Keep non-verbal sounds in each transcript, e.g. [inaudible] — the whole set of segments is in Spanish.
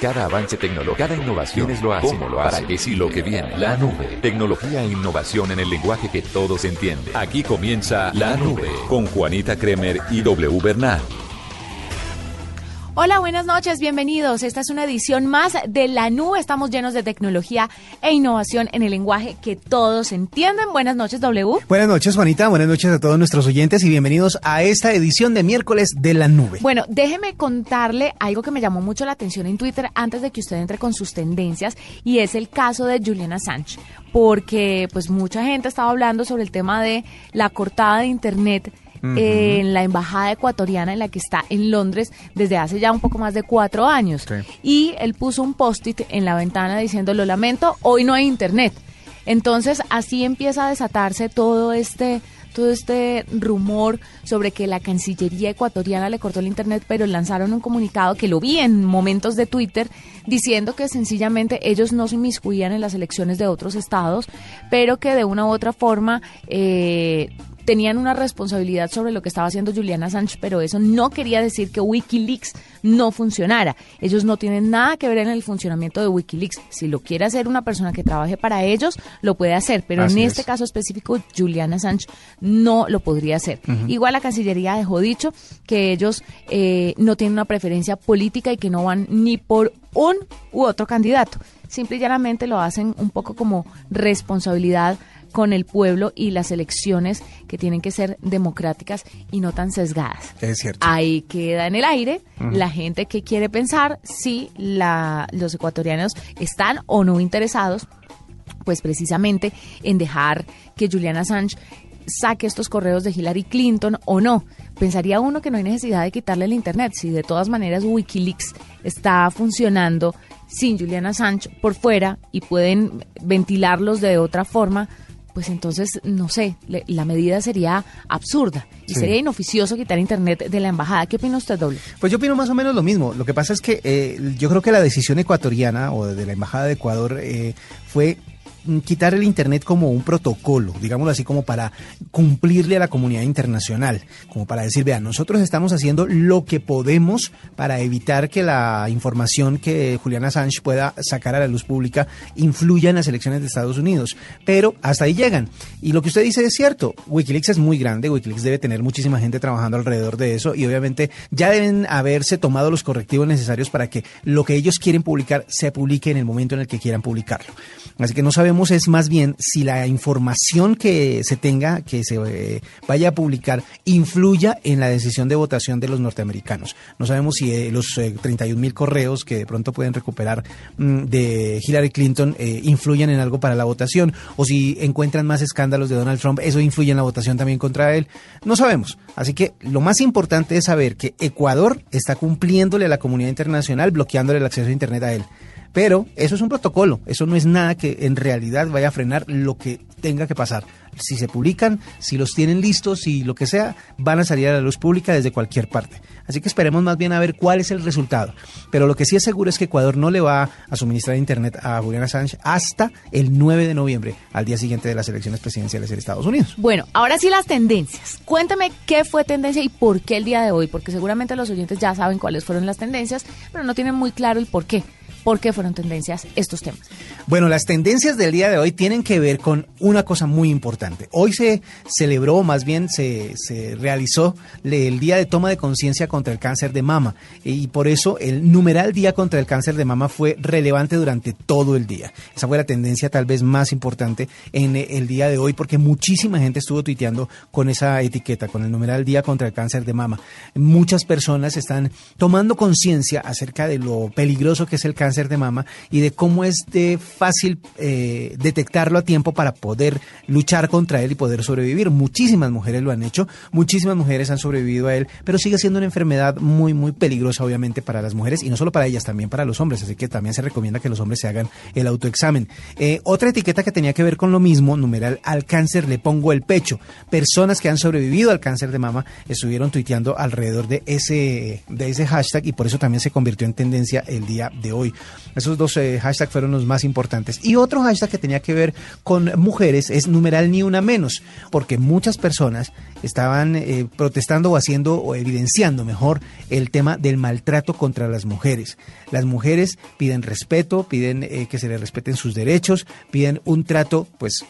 Cada avance tecnológico, cada innovación es lo hace. ¿Cómo lo hace? Para que sí lo que viene. La nube. Tecnología e innovación en el lenguaje que todos entienden. Aquí comienza La Nube con Juanita Kremer y W Bernal. Hola, buenas noches, bienvenidos. Esta es una edición más de La Nube. Estamos llenos de tecnología e innovación en el lenguaje que todos entienden. Buenas noches, W. Buenas noches, Juanita. Buenas noches a todos nuestros oyentes y bienvenidos a esta edición de miércoles de La Nube. Bueno, déjeme contarle algo que me llamó mucho la atención en Twitter antes de que usted entre con sus tendencias y es el caso de Juliana Assange, porque pues mucha gente estaba hablando sobre el tema de la cortada de internet en la embajada ecuatoriana en la que está en Londres desde hace ya un poco más de cuatro años. Y él puso un post-it en la ventana diciendo, lo lamento, hoy no hay internet. Entonces así empieza a desatarse todo este todo este rumor sobre que la Cancillería ecuatoriana le cortó el Internet, pero lanzaron un comunicado que lo vi en momentos de Twitter diciendo que sencillamente ellos no se inmiscuían en las elecciones de otros estados, pero que de una u otra forma eh, tenían una responsabilidad sobre lo que estaba haciendo Juliana Assange, pero eso no quería decir que Wikileaks no funcionara. Ellos no tienen nada que ver en el funcionamiento de Wikileaks. Si lo quiere hacer una persona que trabaje para ellos, lo puede hacer, pero en este caso específico, Juliana Assange no lo podría hacer. Igual la Cancillería dejó dicho que ellos eh, no tienen una preferencia política y que no van ni por un u otro candidato. Simple y llanamente lo hacen un poco como responsabilidad con el pueblo y las elecciones que tienen que ser democráticas y no tan sesgadas. Es cierto. Ahí queda en el aire la gente que quiere pensar si la, los ecuatorianos están o no interesados, pues precisamente en dejar que Julian Assange saque estos correos de Hillary Clinton o no. Pensaría uno que no hay necesidad de quitarle el Internet, si de todas maneras Wikileaks está funcionando sin Julian Assange por fuera y pueden ventilarlos de otra forma, pues entonces, no sé, la medida sería absurda y sería inoficioso quitar Internet de la embajada. ¿Qué opina usted, Doble? Pues yo opino más o menos lo mismo. Lo que pasa es que eh, yo creo que la decisión ecuatoriana o de la embajada de Ecuador eh, fue quitar el Internet como un protocolo, digámoslo así, como para cumplirle a la comunidad internacional, como para decir, vean, nosotros estamos haciendo lo que podemos para evitar que la información que Julian Assange pueda sacar a la luz pública influya en las elecciones de Estados Unidos. Pero hasta ahí llegan. Y lo que usted dice es cierto, Wikileaks es muy grande, Wikileaks debe tener muchísima gente trabajando alrededor de eso y obviamente ya deben haberse tomado los correctivos necesarios para que lo que ellos quieren publicar se publique en el momento en el que quieran publicarlo. Así que no sabemos es más bien si la información que se tenga, que se eh, vaya a publicar, influya en la decisión de votación de los norteamericanos. No sabemos si eh, los 31 eh, mil correos que de pronto pueden recuperar mm, de Hillary Clinton influyen en algo para la votación o si encuentran más escándalos de Donald Trump, eso influye en la votación también contra él. No sabemos. Así que lo más importante es saber que Ecuador está cumpliéndole a la comunidad internacional, bloqueándole el acceso a Internet a él. Pero eso es un protocolo, eso no es nada que en realidad vaya a frenar lo que tenga que pasar. Si se publican, si los tienen listos, si lo que sea, van a salir a la luz pública desde cualquier parte. Así que esperemos más bien a ver cuál es el resultado. Pero lo que sí es seguro es que Ecuador no le va a suministrar Internet a Julian Assange hasta el 9 de noviembre, al día siguiente de las elecciones presidenciales en Estados Unidos. Bueno, ahora sí las tendencias. Cuéntame qué fue tendencia y por qué el día de hoy, porque seguramente los oyentes ya saben cuáles fueron las tendencias, pero no tienen muy claro el por qué. ¿Por qué fueron tendencias estos temas? Bueno, las tendencias del día de hoy tienen que ver con una cosa muy importante. Hoy se celebró, más bien se, se realizó el Día de Toma de Conciencia contra el Cáncer de Mama y por eso el numeral Día contra el Cáncer de Mama fue relevante durante todo el día. Esa fue la tendencia tal vez más importante en el día de hoy porque muchísima gente estuvo tuiteando con esa etiqueta, con el numeral Día contra el Cáncer de Mama. Muchas personas están tomando conciencia acerca de lo peligroso que es el cáncer de mama y de cómo es de fácil eh, detectarlo a tiempo para poder luchar contra él y poder sobrevivir. Muchísimas mujeres lo han hecho, muchísimas mujeres han sobrevivido a él, pero sigue siendo una enfermedad muy, muy peligrosa obviamente para las mujeres y no solo para ellas, también para los hombres, así que también se recomienda que los hombres se hagan el autoexamen. Eh, otra etiqueta que tenía que ver con lo mismo, numeral al cáncer le pongo el pecho. Personas que han sobrevivido al cáncer de mama estuvieron tuiteando alrededor de ese, de ese hashtag y por eso también se convirtió en tendencia el día de hoy. Esos dos eh, hashtags fueron los más importantes. Y otro hashtag que tenía que ver con mujeres es numeral ni una menos, porque muchas personas estaban eh, protestando o haciendo o evidenciando mejor el tema del maltrato contra las mujeres. Las mujeres piden respeto, piden eh, que se les respeten sus derechos, piden un trato pues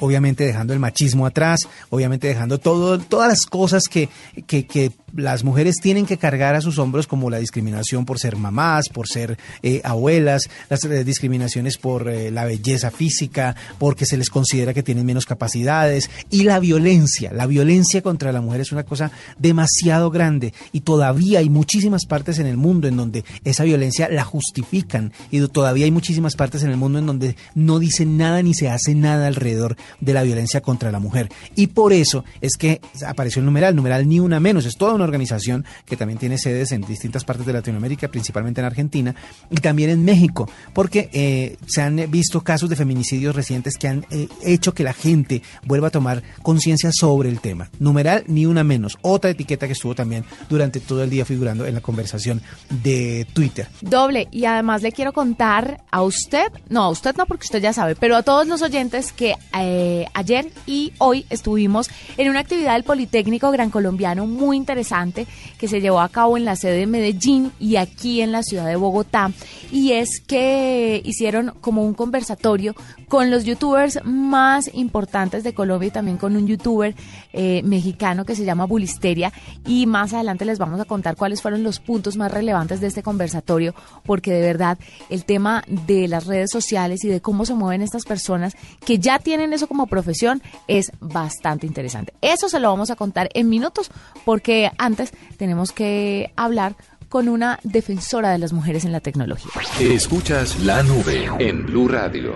obviamente dejando el machismo atrás, obviamente dejando todo, todas las cosas que, que, que las mujeres tienen que cargar a sus hombros como la discriminación por ser mamás, por ser eh, abuelas, las eh, discriminaciones por eh, la belleza física, porque se les considera que tienen menos capacidades y la violencia. La violencia contra la mujer es una cosa demasiado grande y todavía hay muchísimas partes en el mundo en donde esa violencia la justifican y todavía hay muchísimas partes en el mundo en donde no dicen nada ni se hace nada alrededor de la violencia contra la mujer. Y por eso es que apareció el numeral, numeral ni una menos, es toda una organización que también tiene sedes en distintas partes de Latinoamérica, principalmente en Argentina y también en México, porque eh, se han visto casos de feminicidios recientes que han eh, hecho que la gente vuelva a tomar conciencia sobre el tema. Numeral ni una menos, otra etiqueta que estuvo también durante todo el día figurando en la conversación de Twitter. Doble, y además le quiero contar a usted, no, a usted no porque usted ya sabe, pero a todos los oyentes que eh, ayer y hoy estuvimos en una actividad del Politécnico Gran Colombiano muy interesante que se llevó a cabo en la sede de Medellín y aquí en la ciudad de Bogotá. Y es que hicieron como un conversatorio con los youtubers más importantes de Colombia y también con un youtuber eh, mexicano que se llama Bulisteria. Y más adelante les vamos a contar cuáles fueron los puntos más relevantes de este conversatorio, porque de verdad el tema de las redes sociales y de cómo se mueven estas personas que ya tienen eso como profesión es bastante interesante. Eso se lo vamos a contar en minutos porque antes tenemos que hablar con una defensora de las mujeres en la tecnología. Escuchas la nube en Blue Radio.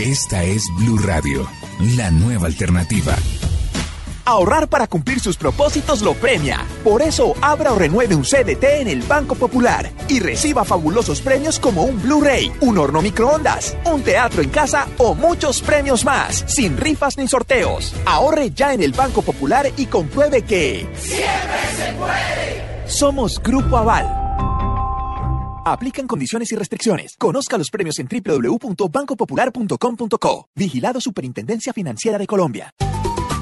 Esta es Blue Radio, la nueva alternativa. Ahorrar para cumplir sus propósitos lo premia. Por eso, abra o renueve un CDT en el Banco Popular y reciba fabulosos premios como un Blu-ray, un horno microondas, un teatro en casa o muchos premios más, sin rifas ni sorteos. Ahorre ya en el Banco Popular y compruebe que... ¡Siempre se puede! Somos Grupo Aval. Aplican condiciones y restricciones. Conozca los premios en www.bancopopular.com.co. Vigilado Superintendencia Financiera de Colombia.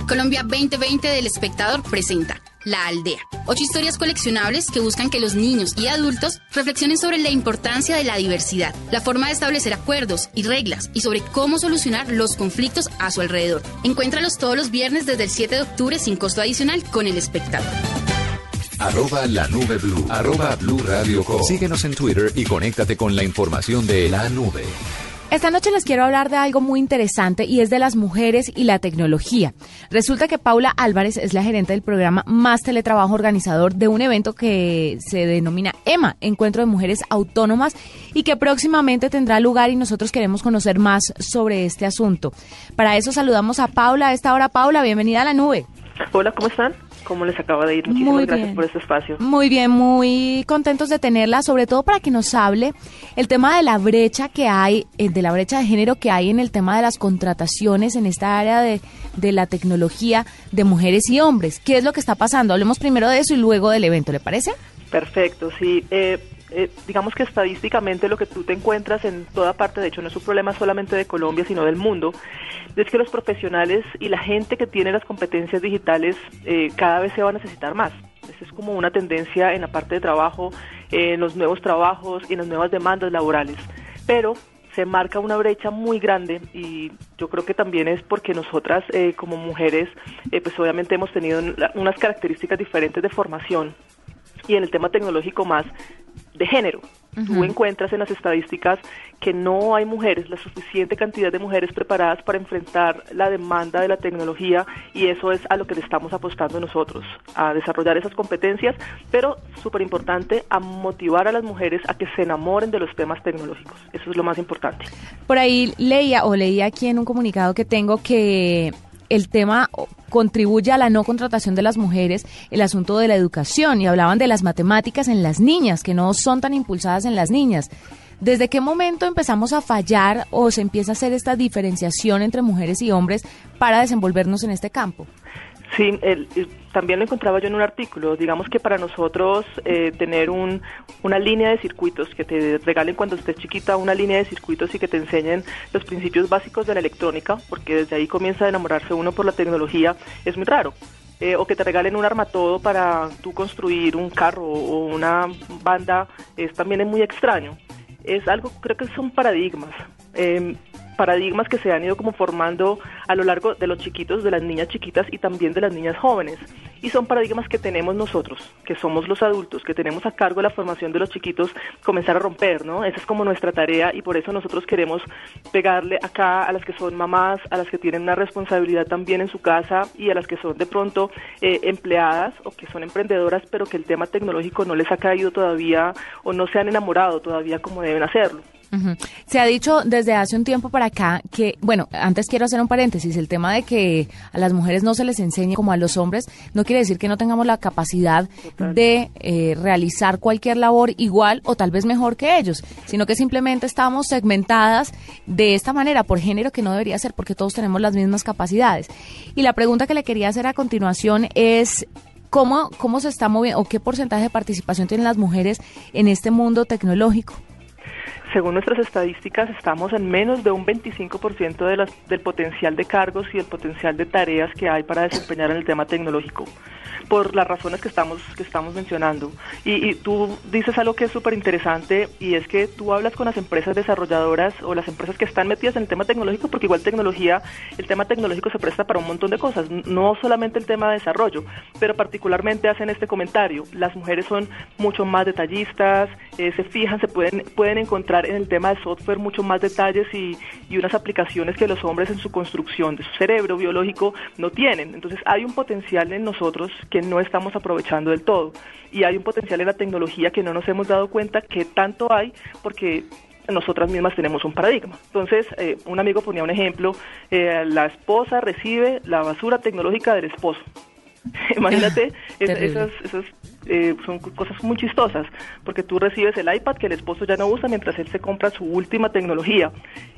Colombia 2020 del espectador presenta La Aldea. Ocho historias coleccionables que buscan que los niños y adultos reflexionen sobre la importancia de la diversidad, la forma de establecer acuerdos y reglas y sobre cómo solucionar los conflictos a su alrededor. Encuéntralos todos los viernes desde el 7 de octubre sin costo adicional con el espectador. Arroba la nube blue. Arroba blue radio Síguenos en Twitter y conéctate con la información de la nube. Esta noche les quiero hablar de algo muy interesante y es de las mujeres y la tecnología. Resulta que Paula Álvarez es la gerente del programa Más Teletrabajo organizador de un evento que se denomina EMA, Encuentro de Mujeres Autónomas, y que próximamente tendrá lugar y nosotros queremos conocer más sobre este asunto. Para eso saludamos a Paula. A esta hora, Paula, bienvenida a la nube. Hola, ¿cómo están? ¿Cómo les acaba de ir? Muchísimas gracias por este espacio. Muy bien, muy contentos de tenerla, sobre todo para que nos hable el tema de la brecha que hay, eh, de la brecha de género que hay en el tema de las contrataciones en esta área de, de la tecnología de mujeres y hombres. ¿Qué es lo que está pasando? Hablemos primero de eso y luego del evento, ¿le parece? Perfecto, sí. Eh, eh, digamos que estadísticamente lo que tú te encuentras en toda parte, de hecho no es un problema solamente de Colombia, sino del mundo, es que los profesionales y la gente que tiene las competencias digitales eh, cada vez se va a necesitar más. Esa es como una tendencia en la parte de trabajo, en los nuevos trabajos y en las nuevas demandas laborales. Pero se marca una brecha muy grande y yo creo que también es porque nosotras eh, como mujeres pues obviamente hemos tenido unas características diferentes de formación y en el tema tecnológico más de género. Tú encuentras en las estadísticas que no hay mujeres, la suficiente cantidad de mujeres preparadas para enfrentar la demanda de la tecnología y eso es a lo que le estamos apostando nosotros, a desarrollar esas competencias, pero súper importante, a motivar a las mujeres a que se enamoren de los temas tecnológicos. Eso es lo más importante. Por ahí leía o leía aquí en un comunicado que tengo que el tema contribuye a la no contratación de las mujeres, el asunto de la educación, y hablaban de las matemáticas en las niñas, que no son tan impulsadas en las niñas. ¿Desde qué momento empezamos a fallar o se empieza a hacer esta diferenciación entre mujeres y hombres para desenvolvernos en este campo? Sí, también lo encontraba yo en un artículo. Digamos que para nosotros eh, tener un, una línea de circuitos, que te regalen cuando estés chiquita una línea de circuitos y que te enseñen los principios básicos de la electrónica, porque desde ahí comienza a enamorarse uno por la tecnología, es muy raro. Eh, o que te regalen un armatodo para tú construir un carro o una banda, es también es muy extraño. Es algo, creo que son paradigmas. Eh, paradigmas que se han ido como formando a lo largo de los chiquitos, de las niñas chiquitas y también de las niñas jóvenes. Y son paradigmas que tenemos nosotros, que somos los adultos, que tenemos a cargo la formación de los chiquitos, comenzar a romper, ¿no? Esa es como nuestra tarea y por eso nosotros queremos pegarle acá a las que son mamás, a las que tienen una responsabilidad también en su casa y a las que son de pronto eh, empleadas o que son emprendedoras, pero que el tema tecnológico no les ha caído todavía o no se han enamorado todavía como deben hacerlo. Se ha dicho desde hace un tiempo para acá que, bueno, antes quiero hacer un paréntesis, el tema de que a las mujeres no se les enseñe como a los hombres no quiere decir que no tengamos la capacidad de eh, realizar cualquier labor igual o tal vez mejor que ellos, sino que simplemente estamos segmentadas de esta manera por género que no debería ser porque todos tenemos las mismas capacidades. Y la pregunta que le quería hacer a continuación es ¿Cómo, ¿Cómo se está moviendo o qué porcentaje de participación tienen las mujeres en este mundo tecnológico? Según nuestras estadísticas, estamos en menos de un 25% de las, del potencial de cargos y el potencial de tareas que hay para desempeñar en el tema tecnológico por las razones que estamos, que estamos mencionando. Y, tú dices algo que es súper interesante y es que tú hablas con las empresas desarrolladoras o las empresas que están metidas en el tema tecnológico, porque igual tecnología, el tema tecnológico se presta para un montón de cosas, no solamente el tema de desarrollo, pero particularmente hacen este comentario, las mujeres son mucho más detallistas, eh, se fijan, se pueden, pueden encontrar en el tema de software mucho más detalles y, y unas aplicaciones que los hombres en su construcción de su cerebro biológico no tienen. Entonces hay un potencial en nosotros que no estamos aprovechando del todo. Y hay un potencial en la tecnología que no nos hemos dado cuenta que tanto hay porque nosotras mismas tenemos un paradigma. Entonces, eh, un amigo ponía un ejemplo, eh, la esposa recibe la basura tecnológica del esposo. [laughs] Imagínate [laughs] esas, esas eh, son cosas muy chistosas, porque tú recibes el iPad que el esposo ya no usa mientras él se compra su última tecnología.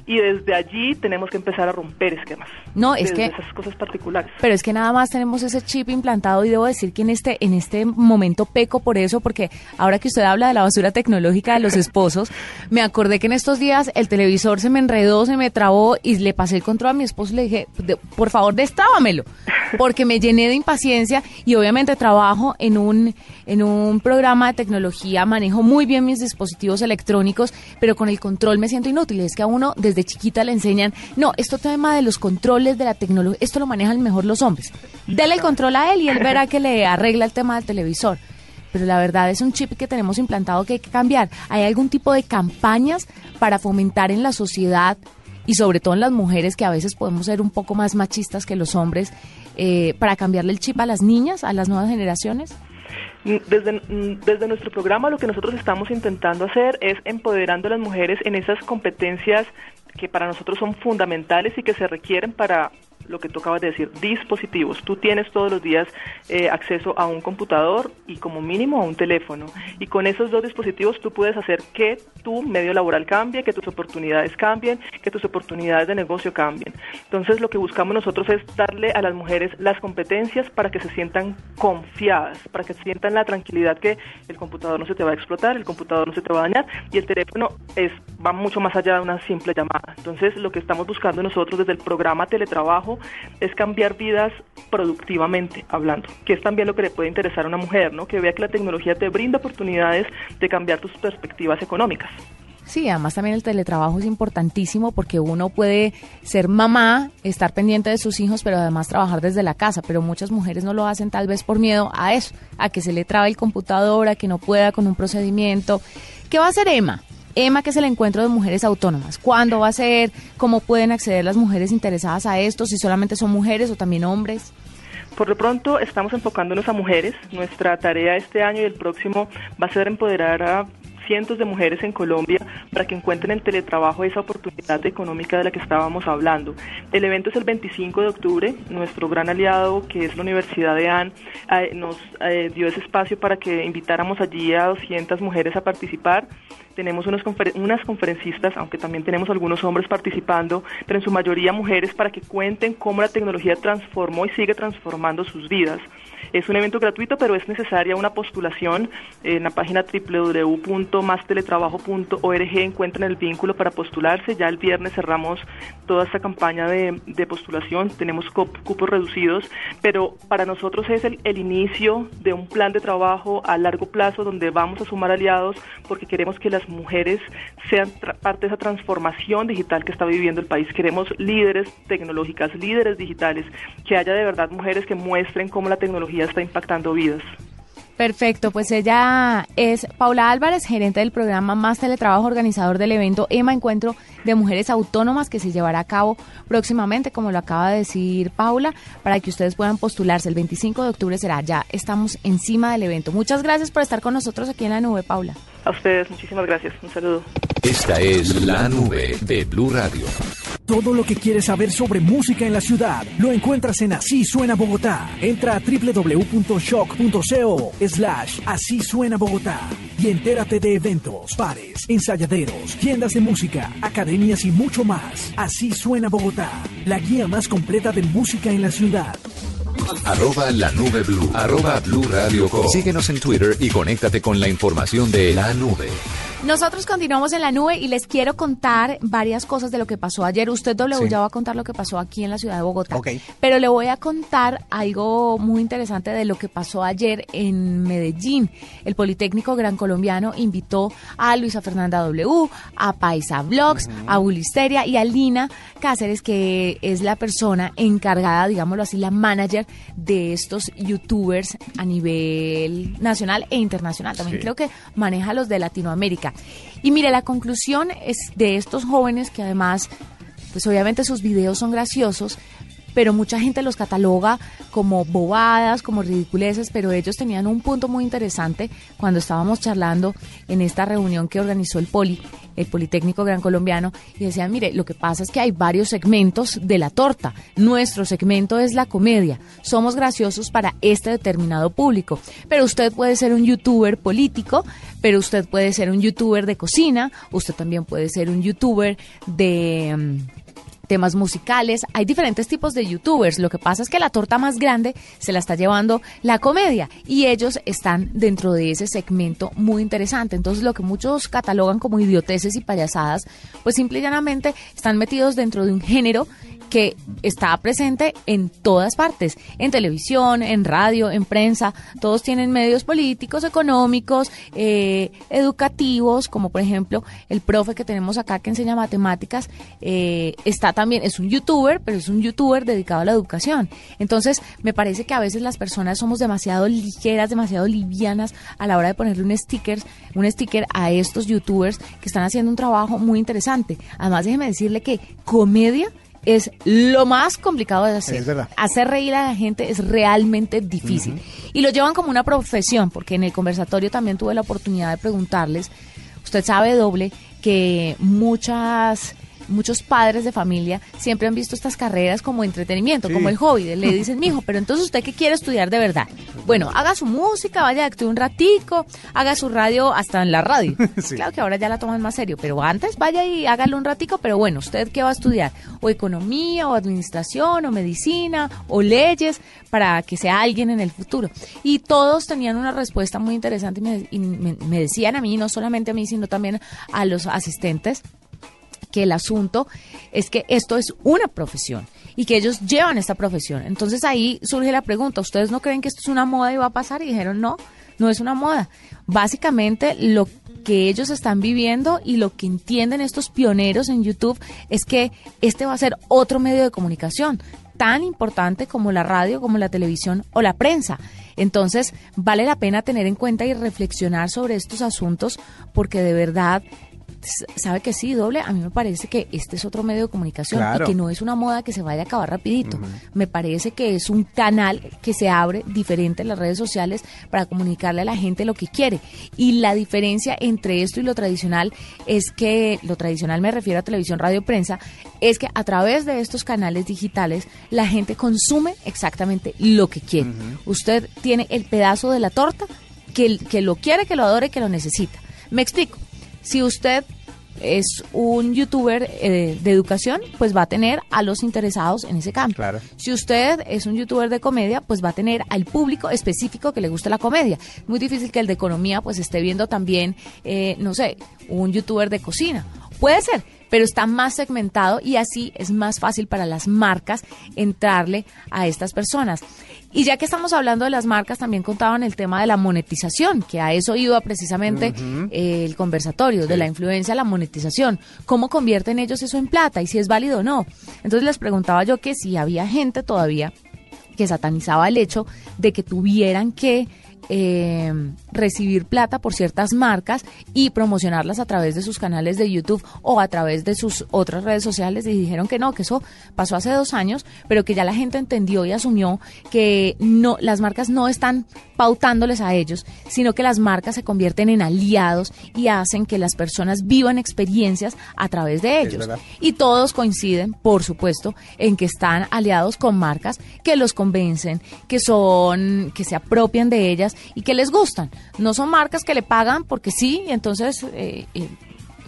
Y desde allí tenemos que empezar a romper esquemas. No, es que esas cosas particulares. Pero es que nada más tenemos ese chip implantado y debo decir que en este en este momento peco por eso porque ahora que usted habla de la basura tecnológica de los [laughs] esposos, me acordé que en estos días el televisor se me enredó, se me trabó y le pasé el control a mi esposo y le dije, "Por favor, destrábamelo", porque me llené de impaciencia y obviamente trabajo en un en un programa de tecnología, manejo muy bien mis dispositivos electrónicos, pero con el control me siento inútil. Es que a uno desde chiquita le enseñan, no, esto tema de los controles de la tecnología, esto lo manejan mejor los hombres. Dele el control a él y él verá que le arregla el tema del televisor pero la verdad es un chip que tenemos implantado que hay que cambiar. ¿Hay algún tipo de campañas para fomentar en la sociedad y sobre todo en las mujeres que a veces podemos ser un poco más machistas que los hombres eh, para cambiarle el chip a las niñas, a las nuevas generaciones? Desde, desde nuestro programa lo que nosotros estamos intentando hacer es empoderando a las mujeres en esas competencias que para nosotros son fundamentales y que se requieren para lo que tú acabas de decir, dispositivos. Tú tienes todos los días eh, acceso a un computador y como mínimo a un teléfono. Y con esos dos dispositivos tú puedes hacer que tu medio laboral cambie, que tus oportunidades cambien, que tus oportunidades de negocio cambien. Entonces lo que buscamos nosotros es darle a las mujeres las competencias para que se sientan confiadas, para que sientan la tranquilidad que el computador no se te va a explotar, el computador no se te va a dañar y el teléfono es va mucho más allá de una simple llamada. Entonces lo que estamos buscando nosotros desde el programa teletrabajo es cambiar vidas productivamente hablando, que es también lo que le puede interesar a una mujer, ¿no? Que vea que la tecnología te brinda oportunidades de cambiar tus perspectivas económicas. Sí, además también el teletrabajo es importantísimo porque uno puede ser mamá, estar pendiente de sus hijos, pero además trabajar desde la casa. Pero muchas mujeres no lo hacen tal vez por miedo a eso, a que se le trabe el computador, a que no pueda con un procedimiento. ¿Qué va a hacer Emma? Emma, que es el encuentro de mujeres autónomas. ¿Cuándo va a ser? ¿Cómo pueden acceder las mujeres interesadas a esto? Si solamente son mujeres o también hombres. Por lo pronto estamos enfocándonos a mujeres. Nuestra tarea este año y el próximo va a ser empoderar a cientos de mujeres en Colombia para que encuentren en teletrabajo esa oportunidad económica de la que estábamos hablando. El evento es el 25 de octubre. Nuestro gran aliado, que es la Universidad de AN, eh, nos eh, dio ese espacio para que invitáramos allí a 200 mujeres a participar tenemos unas, unas conferencistas, aunque también tenemos algunos hombres participando, pero en su mayoría mujeres, para que cuenten cómo la tecnología transformó y sigue transformando sus vidas. Es un evento gratuito, pero es necesaria una postulación. En la página www.masteletrabajo.org encuentran el vínculo para postularse. Ya el viernes cerramos toda esta campaña de, postulación. Tenemos cupos reducidos, pero para nosotros es el, el inicio de un plan de trabajo a largo plazo donde vamos a sumar aliados porque queremos que las mujeres sean parte de esa transformación digital que está viviendo el país. Queremos líderes tecnológicas, líderes digitales, que haya de verdad mujeres que muestren cómo la tecnología está impactando vidas. Perfecto, pues ella es Paula Álvarez, gerente del programa Más Teletrabajo, organizador del evento EMA Encuentro de Mujeres Autónomas que se llevará a cabo próximamente, como lo acaba de decir Paula, para que ustedes puedan postularse. El 25 de octubre será, ya estamos encima del evento. Muchas gracias por estar con nosotros aquí en la nube, Paula. A ustedes, muchísimas gracias. Un saludo. Esta es la nube de Blue Radio. Todo lo que quieres saber sobre música en la ciudad lo encuentras en Así Suena Bogotá. Entra a www.shock.co slash Así Suena Bogotá y entérate de eventos, bares, ensayaderos, tiendas de música, academias y mucho más. Así Suena Bogotá, la guía más completa de música en la ciudad. Arroba la nube blue. Arroba blue radio Síguenos en Twitter y conéctate con la información de la nube. Nosotros continuamos en la nube y les quiero contar varias cosas de lo que pasó ayer. Usted, W, ya va a contar lo que pasó aquí en la ciudad de Bogotá. Pero le voy a contar algo muy interesante de lo que pasó ayer en Medellín. El Politécnico Gran Colombiano invitó a Luisa Fernanda W, a Paisa Vlogs, a Bulisteria y a Lina Cáceres, que es la persona encargada, digámoslo así, la manager de estos youtubers a nivel nacional e internacional. También creo que maneja los de Latinoamérica. Y mire, la conclusión es de estos jóvenes que además, pues obviamente sus videos son graciosos, pero mucha gente los cataloga como bobadas, como ridiculeces, pero ellos tenían un punto muy interesante cuando estábamos charlando en esta reunión que organizó el Poli, el Politécnico Gran Colombiano, y decían, mire, lo que pasa es que hay varios segmentos de la torta. Nuestro segmento es la comedia. Somos graciosos para este determinado público, pero usted puede ser un youtuber político, pero usted puede ser un youtuber de cocina, usted también puede ser un youtuber de mm, temas musicales. Hay diferentes tipos de youtubers. Lo que pasa es que la torta más grande se la está llevando la comedia y ellos están dentro de ese segmento muy interesante. Entonces lo que muchos catalogan como idioteces y payasadas, pues simple y llanamente están metidos dentro de un género que está presente en todas partes, en televisión, en radio, en prensa, todos tienen medios políticos, económicos, eh, educativos, como por ejemplo el profe que tenemos acá que enseña matemáticas, eh, está también, es un youtuber, pero es un youtuber dedicado a la educación. Entonces, me parece que a veces las personas somos demasiado ligeras, demasiado livianas a la hora de ponerle un sticker, un sticker a estos youtubers que están haciendo un trabajo muy interesante. Además, déjeme decirle que comedia es lo más complicado de hacer. Hacer reír a la gente es realmente difícil. Y lo llevan como una profesión, porque en el conversatorio también tuve la oportunidad de preguntarles, usted sabe doble que muchas muchos padres de familia siempre han visto estas carreras como entretenimiento, como el hobby. Le [laughs] dicen, mijo, pero entonces usted qué quiere estudiar de verdad. Bueno, haga su música, vaya, actúe un ratico, haga su radio hasta en la radio. [laughs] Claro que ahora ya la toman más serio, pero antes vaya y hágalo un ratico, pero bueno, ¿usted qué va a estudiar? O economía, o administración, o medicina, o leyes, para que sea alguien en el futuro. Y todos tenían una respuesta muy interesante y me decían a mí, no solamente a mí, sino también a los asistentes, que el asunto es que esto es una profesión y que ellos llevan esta profesión. Entonces ahí surge la pregunta, ¿ustedes no creen que esto es una moda y va a pasar? Y dijeron, no, no es una moda. Básicamente lo que ellos están viviendo y lo que entienden estos pioneros en YouTube es que este va a ser otro medio de comunicación tan importante como la radio, como la televisión o la prensa. Entonces, vale la pena tener en cuenta y reflexionar sobre estos asuntos porque de verdad sabe que sí, doble, a mí me parece que este es otro medio de comunicación Claro. y que no es una moda que se vaya a acabar rapidito. Me parece que es un canal que se abre diferente en las redes sociales para comunicarle a la gente lo que quiere. Y la diferencia entre esto y lo tradicional es que, lo tradicional me refiero a televisión, radio, prensa, es que a través de estos canales digitales la gente consume exactamente lo que quiere. Usted tiene el pedazo de la torta que, que lo quiere, que lo adore, que lo necesita. Me explico. Si usted es un youtuber eh, de educación, pues va a tener a los interesados en ese campo. Claro. Si usted es un youtuber de comedia, pues va a tener al público específico que le guste la comedia. Muy difícil que el de economía pues esté viendo también, eh, no sé, un youtuber de cocina. Puede ser, pero está más segmentado y así es más fácil para las marcas entrarle a estas personas. Y ya que estamos hablando de las marcas, también contaban el tema de la monetización, que a eso iba precisamente eh, el conversatorio, de la influencia a la monetización. ¿Cómo convierten ellos eso en plata y si es válido o no? Entonces les preguntaba yo que si había gente todavía que satanizaba el hecho de que tuvieran que eh, recibir plata por ciertas marcas y promocionarlas a través de sus canales de YouTube o a través de sus otras redes sociales y dijeron que no, que eso pasó hace dos años, pero que ya la gente entendió y asumió que no, las marcas no están pautándoles a ellos, sino que las marcas se convierten en aliados y hacen que las personas vivan experiencias a través de ellos. Y todos coinciden, por supuesto, en que están aliados con marcas que los convencen, que son, que se apropian de ellas y que les gustan. No son marcas que le pagan porque sí, entonces eh, eh,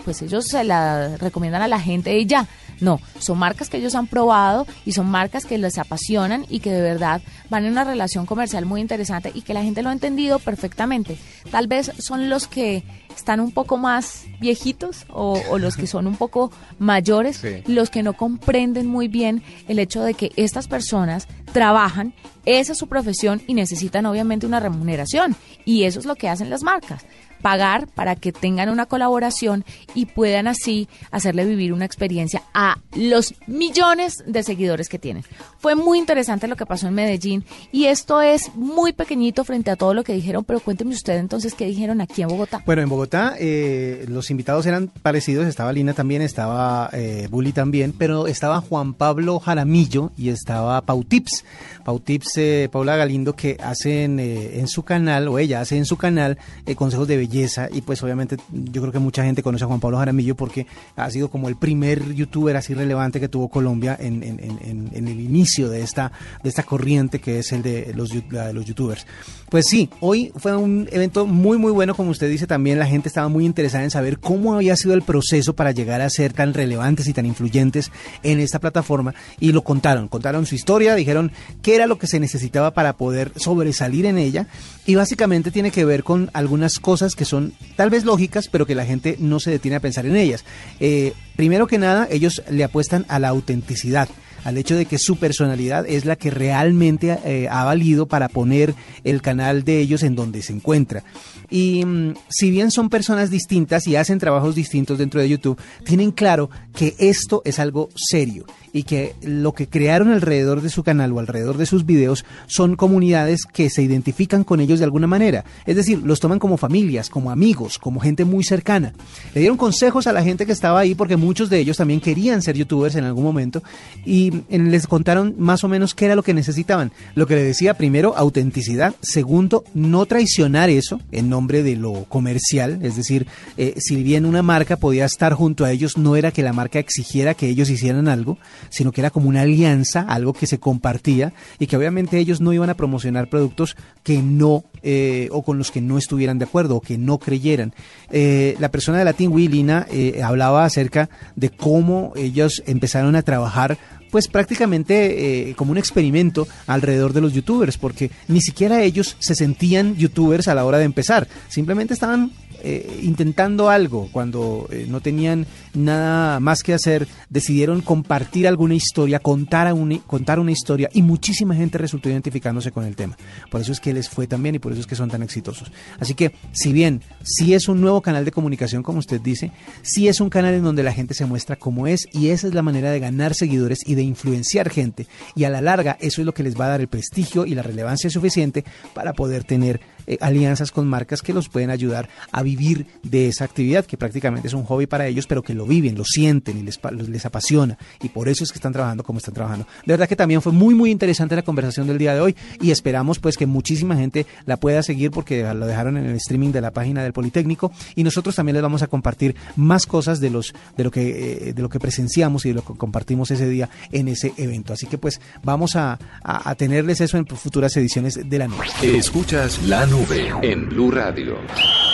pues ellos se la recomiendan a la gente y ya. No, son marcas que ellos han probado y son marcas que les apasionan y que de verdad van en una relación comercial muy interesante y que la gente lo ha entendido perfectamente. Tal vez son los que están un poco más viejitos o, o los que son un poco mayores, Sí. los que no comprenden muy bien el hecho de que estas personas trabajan, esa es su profesión y necesitan obviamente una remuneración. Y eso es lo que hacen las marcas pagar para que tengan una colaboración y puedan así hacerle vivir una experiencia a los millones de seguidores que tienen. Fue muy interesante lo que pasó en Medellín y esto es muy pequeñito frente a todo lo que dijeron, pero cuénteme usted entonces qué dijeron aquí en Bogotá. Bueno, en Bogotá eh, los invitados eran parecidos, estaba Lina también, estaba eh, Bully también, pero estaba Juan Pablo Jaramillo y estaba Pautips. Pautips, eh, Paula Galindo, que hacen eh, en su canal, o ella hace en su canal, consejos de belleza y pues obviamente yo creo que mucha gente conoce a Juan Pablo Jaramillo porque ha sido como el primer youtuber así relevante que tuvo Colombia en, el inicio de esta, de esta corriente que es el de los, de los youtubers. Pues sí, hoy fue un evento muy muy bueno, como usted dice también, la gente estaba muy interesada en saber cómo había sido el proceso para llegar a ser tan relevantes y tan influyentes en esta plataforma y lo contaron, contaron su historia, dijeron qué era lo que se necesitaba para poder sobresalir en ella y básicamente tiene que ver con algunas cosas que son tal vez lógicas, pero que la gente no se detiene a pensar en ellas. Eh, primero que nada, ellos le apuestan a la autenticidad al hecho de que su personalidad es la que realmente eh, ha valido para poner el canal de ellos en donde se encuentra. Y mm, si bien son personas distintas y hacen trabajos distintos dentro de YouTube, tienen claro que esto es algo serio y que lo que crearon alrededor de su canal o alrededor de sus videos son comunidades que se identifican con ellos de alguna manera. Es decir, los toman como familias, como amigos, como gente muy cercana. Le dieron consejos a la gente que estaba ahí porque muchos de ellos también querían ser youtubers en algún momento y les contaron más o menos qué era lo que necesitaban. Lo que le decía primero, autenticidad. Segundo, no traicionar eso en nombre de lo comercial. Es decir, eh, si bien una marca podía estar junto a ellos, no era que la marca exigiera que ellos hicieran algo, sino que era como una alianza, algo que se compartía y que obviamente ellos no iban a promocionar productos que no eh, o con los que no estuvieran de acuerdo o que no creyeran. Eh, la persona de Latin Lina eh, hablaba acerca de cómo ellos empezaron a trabajar pues prácticamente eh, como un experimento alrededor de los youtubers, porque ni siquiera ellos se sentían youtubers a la hora de empezar, simplemente estaban eh, intentando algo cuando eh, no tenían nada más que hacer, decidieron compartir alguna historia, contar, una, contar una historia y muchísima gente resultó identificándose con el tema. Por eso es que les fue tan bien y por eso es que son tan exitosos. Así que, si bien sí es un nuevo canal de comunicación, como usted dice, sí es un canal en donde la gente se muestra como es y esa es la manera de ganar seguidores y de influenciar gente. Y a la larga, eso es lo que les va a dar el prestigio y la relevancia suficiente para poder tener eh, alianzas con marcas que los pueden ayudar a vivir de esa actividad, que prácticamente es un hobby para ellos, pero que lo viven, lo sienten y les, les apasiona. Y por eso es que están trabajando como están trabajando. De verdad que también fue muy, muy interesante la conversación del día de hoy y esperamos pues que muchísima gente la pueda seguir porque lo dejaron en el streaming de la página del Politécnico y nosotros también les vamos a compartir más cosas de los de lo que eh, de lo que presenciamos y de lo que compartimos ese día en ese evento. Así que pues vamos a, a tenerles eso en futuras ediciones de la nube. Escuchas la nube en Blue Radio.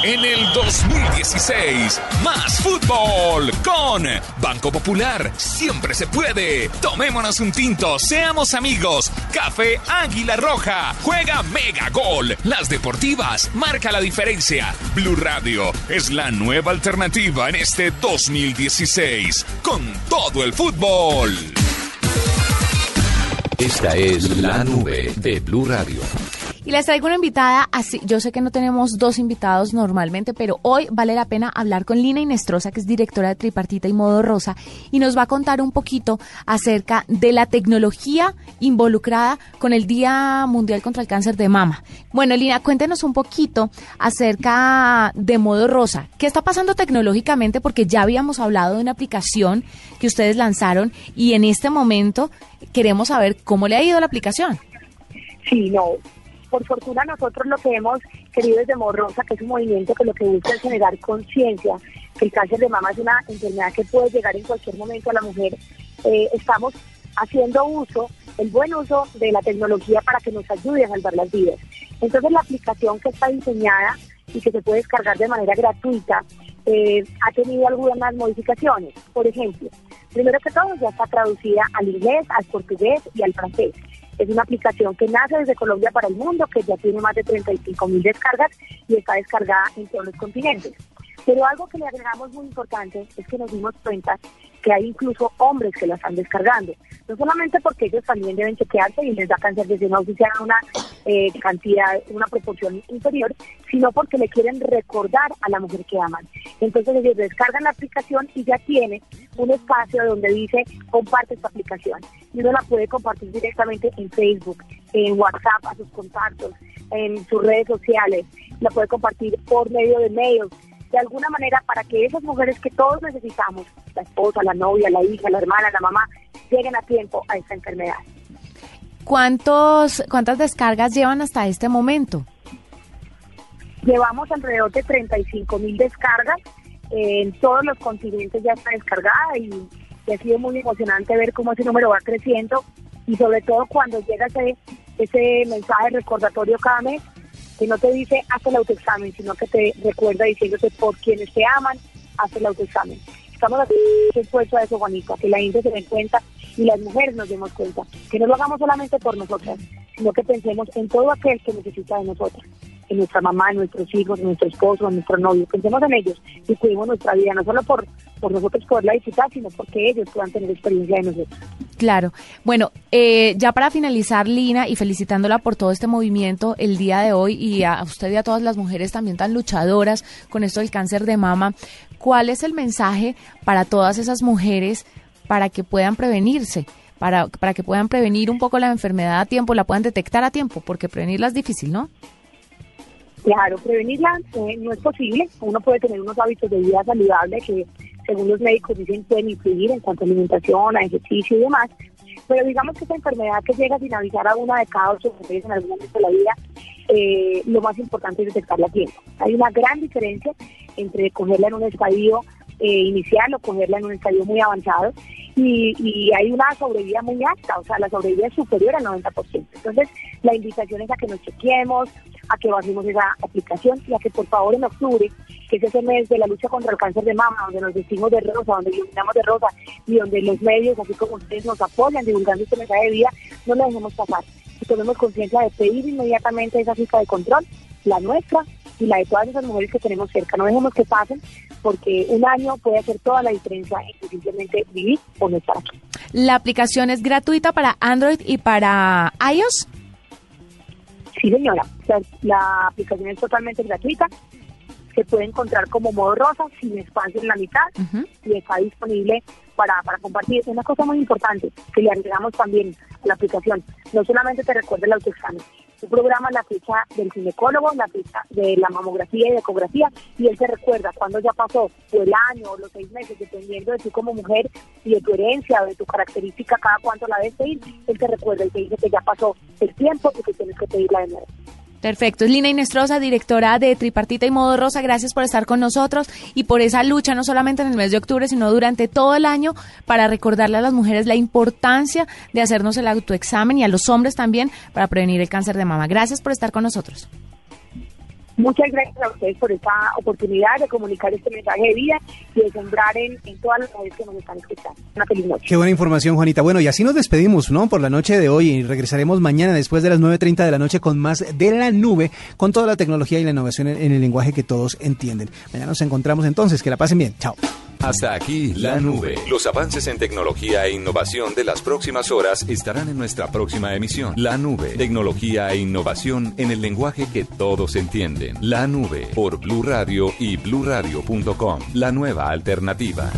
En el 2016, más fútbol con Banco Popular. Siempre se puede. Tomémonos un tinto, seamos amigos. Café Águila Roja. Juega Mega Gol. Las deportivas. Marca la diferencia. Blue Radio es la nueva alternativa en este 2016. Con todo el fútbol. Esta es la nube de Blue Radio. Y les traigo una invitada, así, yo sé que no tenemos dos invitados normalmente, pero hoy vale la pena hablar con Lina Inestrosa, que es directora de Tripartita y Modo Rosa, y nos va a contar un poquito acerca de la tecnología involucrada con el Día Mundial contra el Cáncer de Mama. Bueno, Lina, cuéntenos un poquito acerca de Modo Rosa. ¿Qué está pasando tecnológicamente? Porque ya habíamos hablado de una aplicación que ustedes lanzaron y en este momento queremos saber cómo le ha ido la aplicación. Sí, no, por fortuna nosotros lo que hemos querido desde Morrosa, que es un movimiento que lo que busca es generar conciencia, que el cáncer de mama es una enfermedad que puede llegar en cualquier momento a la mujer, eh, estamos haciendo uso, el buen uso de la tecnología para que nos ayude a salvar las vidas. Entonces la aplicación que está diseñada y que se puede descargar de manera gratuita eh, ha tenido algunas modificaciones. Por ejemplo, primero que todo ya está traducida al inglés, al portugués y al francés. Es una aplicación que nace desde Colombia para el mundo, que ya tiene más de 35 mil descargas y está descargada en todos los continentes. Pero algo que le agregamos muy importante es que nos dimos cuenta que hay incluso hombres que la están descargando. No solamente porque ellos también deben chequearse y les da cáncer de seno oficial una eh, cantidad, una proporción inferior, sino porque le quieren recordar a la mujer que aman. Entonces ellos descargan la aplicación y ya tiene un espacio donde dice comparte esta aplicación. Y uno la puede compartir directamente en Facebook, en WhatsApp a sus contactos, en sus redes sociales, la puede compartir por medio de mails de alguna manera para que esas mujeres que todos necesitamos, la esposa, la novia, la hija, la hermana, la mamá, lleguen a tiempo a esta enfermedad. ¿Cuántos, ¿Cuántas descargas llevan hasta este momento? Llevamos alrededor de 35 mil descargas. en todos los continentes ya está descargada y, ha sido muy emocionante ver cómo ese número va creciendo y sobre todo cuando llega ese, ese mensaje recordatorio cada mes que no te dice haz el autoexamen, sino que te recuerda diciéndote por quienes te aman, haz el autoexamen. Estamos haciendo esfuerzo a eso, Juanita, que la gente se dé cuenta y las mujeres nos demos cuenta, que no lo hagamos solamente por nosotras, sino que pensemos en todo aquel que necesita de nosotras, en nuestra mamá, en nuestros hijos, en nuestro esposo, en nuestro novio, pensemos en ellos y cuidemos nuestra vida, no solo por, por nosotros poderla disfrutar, sino porque ellos puedan tener experiencia de nosotros. Claro. Bueno, eh, ya para finalizar, Lina, y felicitándola por todo este movimiento el día de hoy y a usted y a todas las mujeres también tan luchadoras con esto del cáncer de mama, ¿cuál es el mensaje para todas esas mujeres para que puedan prevenirse? Para, para que puedan prevenir un poco la enfermedad a tiempo, la puedan detectar a tiempo, porque prevenirla es difícil, ¿no? Claro, prevenirla eh, no es posible. Uno puede tener unos hábitos de vida saludable que según los médicos dicen, pueden influir en cuanto a alimentación, a ejercicio y demás. Pero digamos que esta enfermedad que llega sin avisar a una de cada ocho mujeres en algún momento de la vida, eh, lo más importante es detectarla a tiempo. Hay una gran diferencia entre cogerla en un estadio eh, inicial o cogerla en un estadio muy avanzado y, hay una sobrevida muy alta, o sea, la sobrevida es superior al 90%. Entonces, la invitación es a que nos chequeemos, a que bajemos esa aplicación y a que por favor en octubre, que es ese mes de la lucha contra el cáncer de mama, donde nos vestimos de rosa, donde iluminamos de rosa y donde los medios, así como ustedes, nos apoyan divulgando este mensaje de vida, no lo dejemos pasar. Y tomemos conciencia de pedir inmediatamente esa cita de control, la nuestra y la de todas esas mujeres que tenemos cerca. No dejemos que pasen porque un año puede hacer toda la diferencia en simplemente vivir o no estar aquí. ¿La aplicación es gratuita para Android y para iOS? Sí, señora. la aplicación es totalmente gratuita. Se puede encontrar como modo rosa, sin espacio en la mitad, y está disponible para, para compartir. Una cosa muy importante que le agregamos también a la aplicación, no solamente te recuerda el autoexamen, Tú programas la fecha del ginecólogo, la fecha de la mamografía y de ecografía, y él te recuerda cuándo ya pasó, el año, o los seis meses, dependiendo de tú como mujer y de tu herencia, o de tu característica, cada cuánto la debes pedir, él te recuerda y te dice que ya pasó el tiempo y que tienes que pedirla de nuevo. Perfecto. Es Lina Inestrosa, directora de Tripartita y Modo Rosa. Gracias por estar con nosotros y por esa lucha, no solamente en el mes de octubre, sino durante todo el año, para recordarle a las mujeres la importancia de hacernos el autoexamen y a los hombres también para prevenir el cáncer de mama. Gracias por estar con nosotros. Muchas gracias a ustedes por esta oportunidad de comunicar este mensaje de vida y de sembrar en, todas las mujeres que nos están escuchando. Una feliz noche. Qué buena información, Juanita. Bueno, y así nos despedimos, ¿no? Por la noche de hoy y regresaremos mañana después de las 9.30 de la noche con más de la nube, con toda la tecnología y la innovación en el lenguaje que todos entienden. Mañana nos encontramos entonces. Que la pasen bien. Chao. Hasta aquí la nube. Los avances en tecnología e innovación de las próximas horas estarán en nuestra próxima emisión. La nube. Tecnología e innovación en el lenguaje que todos entienden. La nube por Blue Radio y bluradio.com. La nueva alternativa.